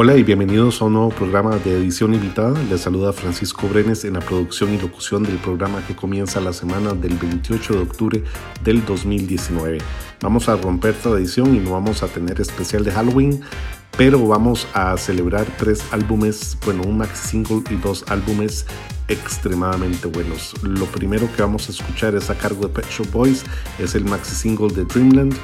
Hola y bienvenidos a un nuevo programa de edición limitada. Les saluda Francisco Brenes en la producción y locución del programa que comienza la semana del 28 de octubre del 2019. Vamos a romper tradición y no vamos a tener especial de Halloween, pero vamos a celebrar tres álbumes, bueno, un maxi single y dos álbumes extremadamente buenos. Lo primero que vamos a escuchar es a cargo de Pet Shop Boys, es el maxi single de Dreamland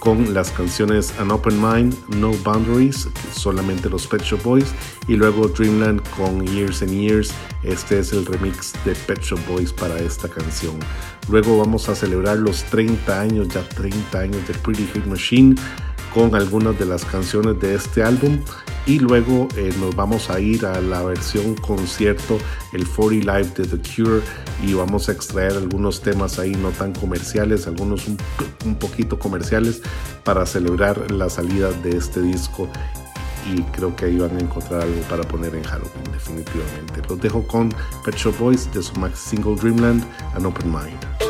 con las canciones An Open Mind, No Boundaries, solamente los Pet Shop Boys, y luego Dreamland con Years and Years. Este es el remix de Pet Shop Boys para esta canción. Luego vamos a celebrar los 30 años, ya 30 años de Pretty Hit Machine con algunas de las canciones de este álbum y luego eh, nos vamos a ir a la versión concierto el 40 Live de The Cure y vamos a extraer algunos temas ahí no tan comerciales algunos un, un poquito comerciales para celebrar la salida de este disco. Y creo que ahí van a encontrar algo para poner en Halloween definitivamente. Los dejo con Pet Shop Boys de su max single Dreamland and Open Mind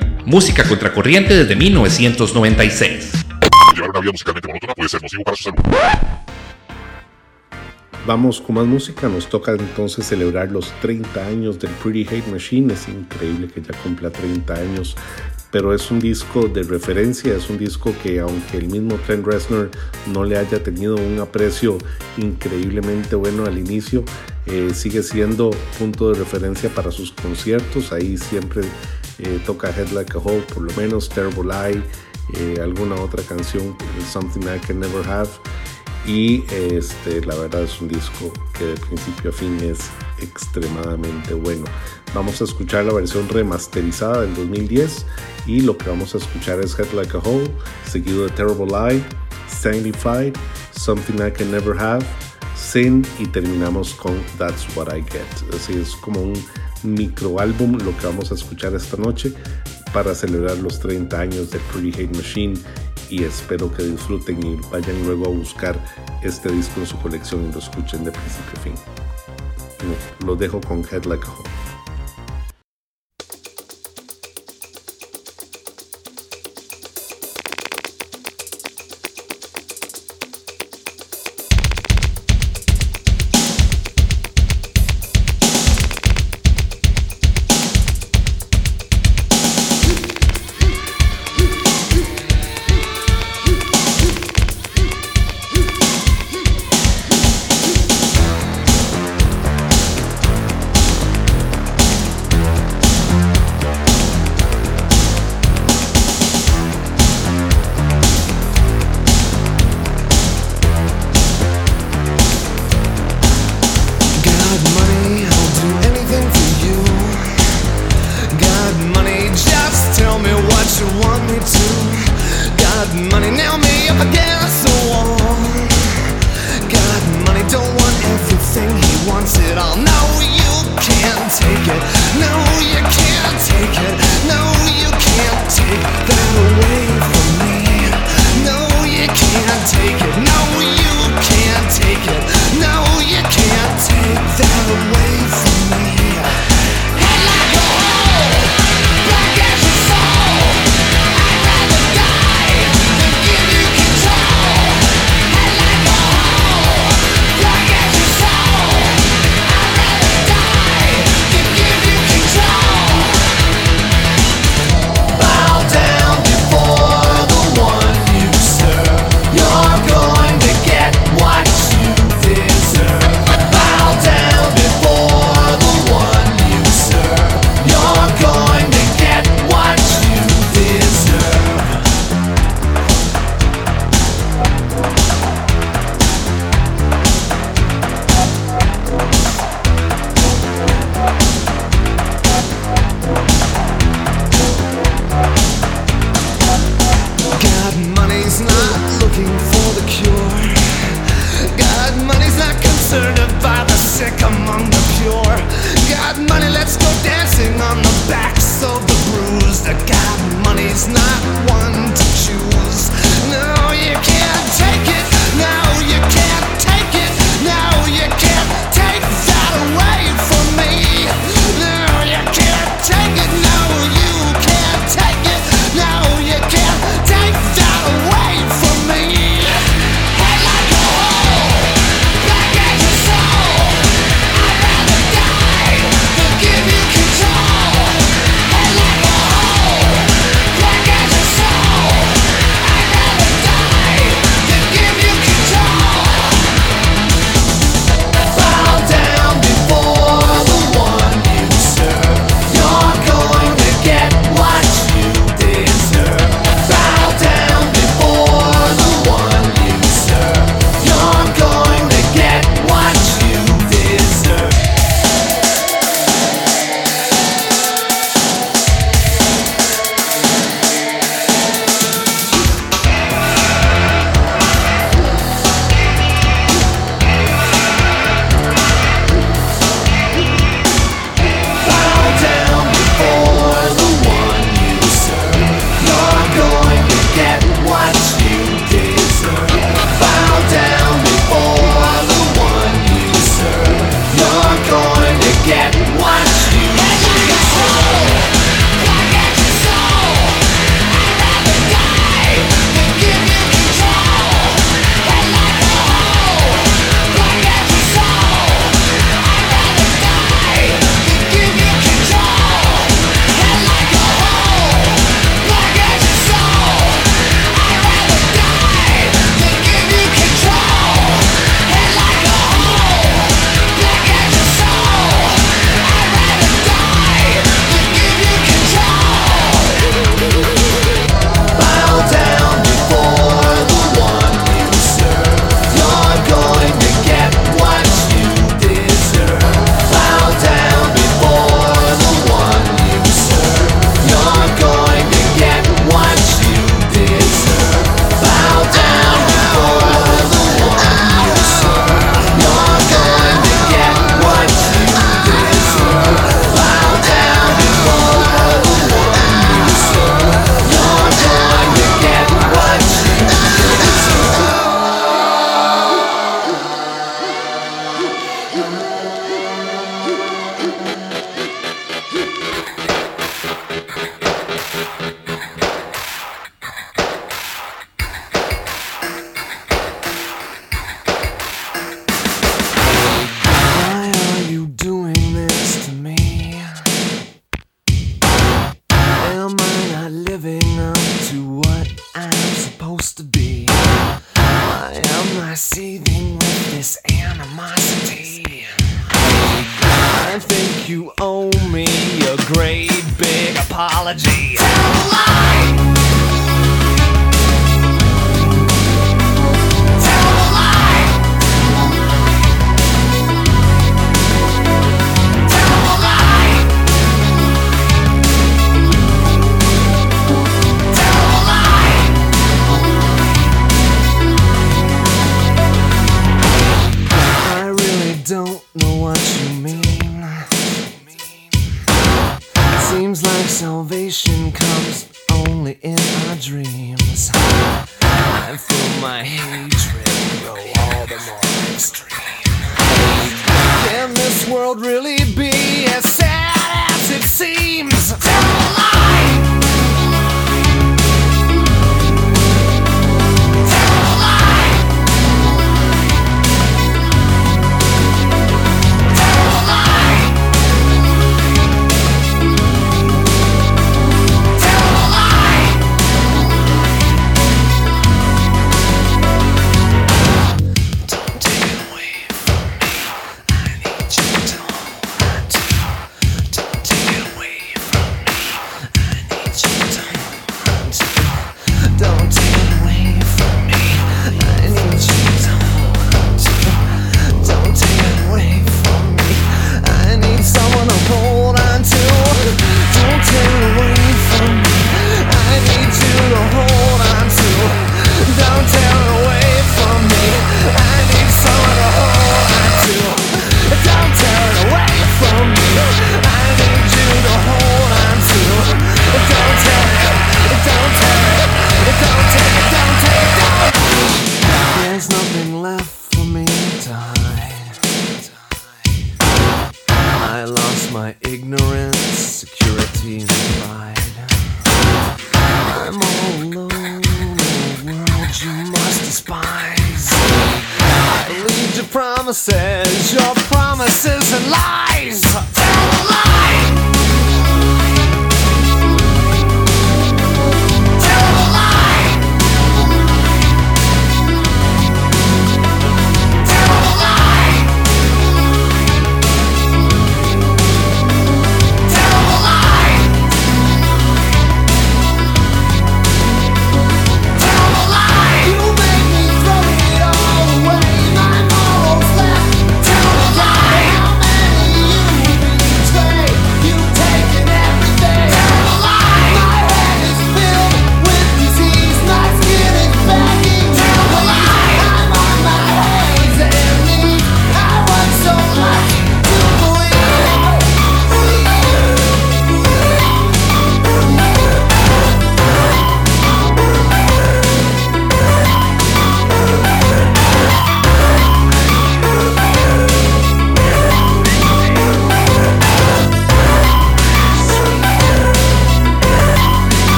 música contracorriente desde 1996. Llevar una vida musicalmente monótona puede ser nocivo para su salud. Vamos con más música, nos toca entonces celebrar los 30 años del Pretty Hate Machine, es increíble que ya cumpla 30 años, pero es un disco de referencia, es un disco que aunque el mismo Trent Reznor no le haya tenido un aprecio increíblemente bueno al inicio, eh, sigue siendo punto de referencia para sus conciertos, ahí siempre eh, toca Head Like a Hole, por lo menos Terrible Eye, eh, alguna otra canción, Something I Can Never Have y este, la verdad es un disco que de principio a fin es extremadamente bueno. Vamos a escuchar la versión remasterizada del 2010 y lo que vamos a escuchar es Head Like a Hole, seguido de Terrible Lie, Sanctified, Something I Can Never Have, Sin y terminamos con That's What I Get. Así es como un micro álbum lo que vamos a escuchar esta noche para celebrar los 30 años de Pretty Hate Machine y espero que disfruten y vayan luego a buscar este disco en su colección y lo escuchen de principio a fin. Lo dejo con Head Like a Hole.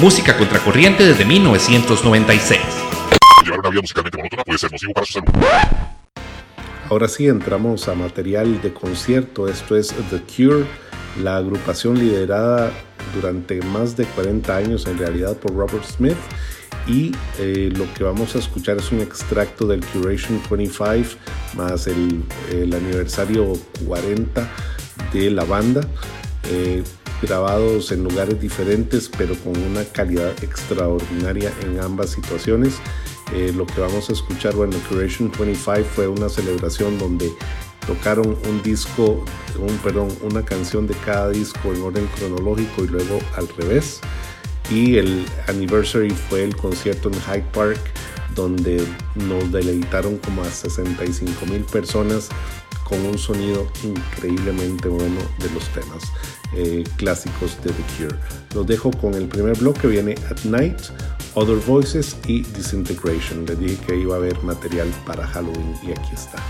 música contracorriente desde 1996. Llevar una vida musicalmente monótona puede ser nocivo para su salud. Ahora sí entramos a material de concierto. Esto es The Cure, la agrupación liderada durante más de 40 años en realidad por Robert Smith. Y eh, lo que vamos a escuchar es un extracto del Curation 25 más el, el aniversario 40 de la banda. eh, grabados en lugares diferentes pero con una calidad extraordinaria en ambas situaciones. Eh, lo que vamos a escuchar, bueno, Curation 25 fue una celebración donde tocaron un disco, un, perdón, una canción de cada disco en orden cronológico y luego al revés. Y el anniversary fue el concierto en Hyde Park, donde nos deleitaron como a 65 mil personas con un sonido increíblemente bueno de los temas eh, clásicos de The Cure. Los dejo con el primer bloque, viene At Night, Other Voices y Disintegration. Les dije que iba a haber material para Halloween y aquí está.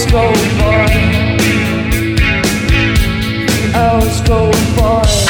hours go by, hours go by.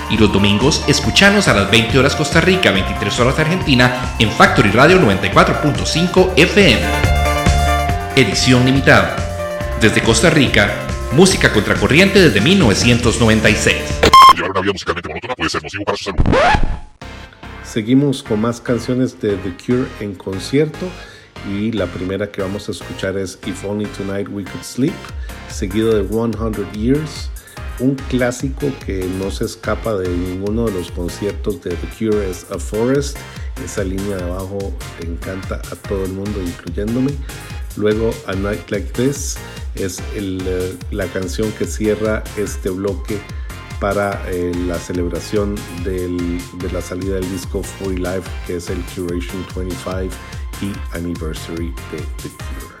Y los domingos escuchanos a las 20 horas Costa Rica, 23 horas Argentina en Factory Radio 94.5 FM. Edición limitada. Desde Costa Rica, música contracorriente desde 1996. Llevar una vida musicalmente monótona puede ser nocivo para su salud. Seguimos con más canciones de The Cure en concierto y la primera que vamos a escuchar es If Only Tonight We Could Sleep, seguido de 100 Years, un clásico que no se escapa de ninguno de los conciertos de The Cure es A Forest, esa línea de abajo le encanta a todo el mundo incluyéndome. Luego A Night Like This es eh, la canción que cierra este bloque para eh, la celebración de la salida del disco Free Life, que es el Curation 25 y Anniversary de The Cure.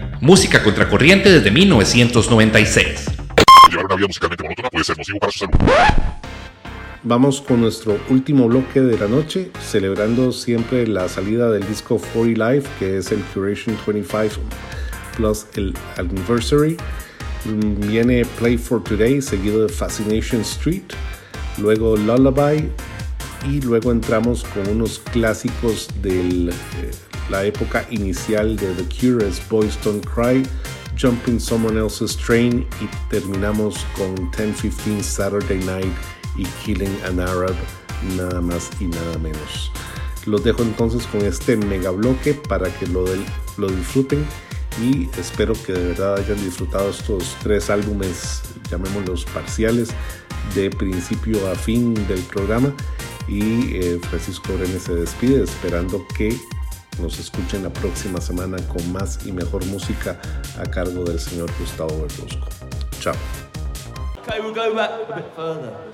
música contracorriente desde 1996. Llevar una vida musicalmente monótona puede ser nocivo para su salud. Vamos con nuestro último bloque de la noche, celebrando siempre la salida del disco 40 Live, que es el Curation 25 plus el Anniversary. Viene Play for Today, seguido de Fascination Street, luego Lullaby y luego entramos con unos clásicos de la época inicial de The Cure, es Boys Don't Cry, Jumping Someone Else's Train y terminamos con 1015 Saturday Night y Killing an Arab, nada más y nada menos. Los dejo entonces con este mega bloque para que lo, lo disfruten y espero que de verdad hayan disfrutado estos tres álbumes, llamémoslos parciales, de principio a fin del programa. Y eh, Francisco Brenes se despide esperando que nos escuchen la próxima semana con más y mejor música a cargo del señor Gustavo Verduzco. Chao. Okay, we'll go back a bit further.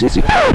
Go benachtet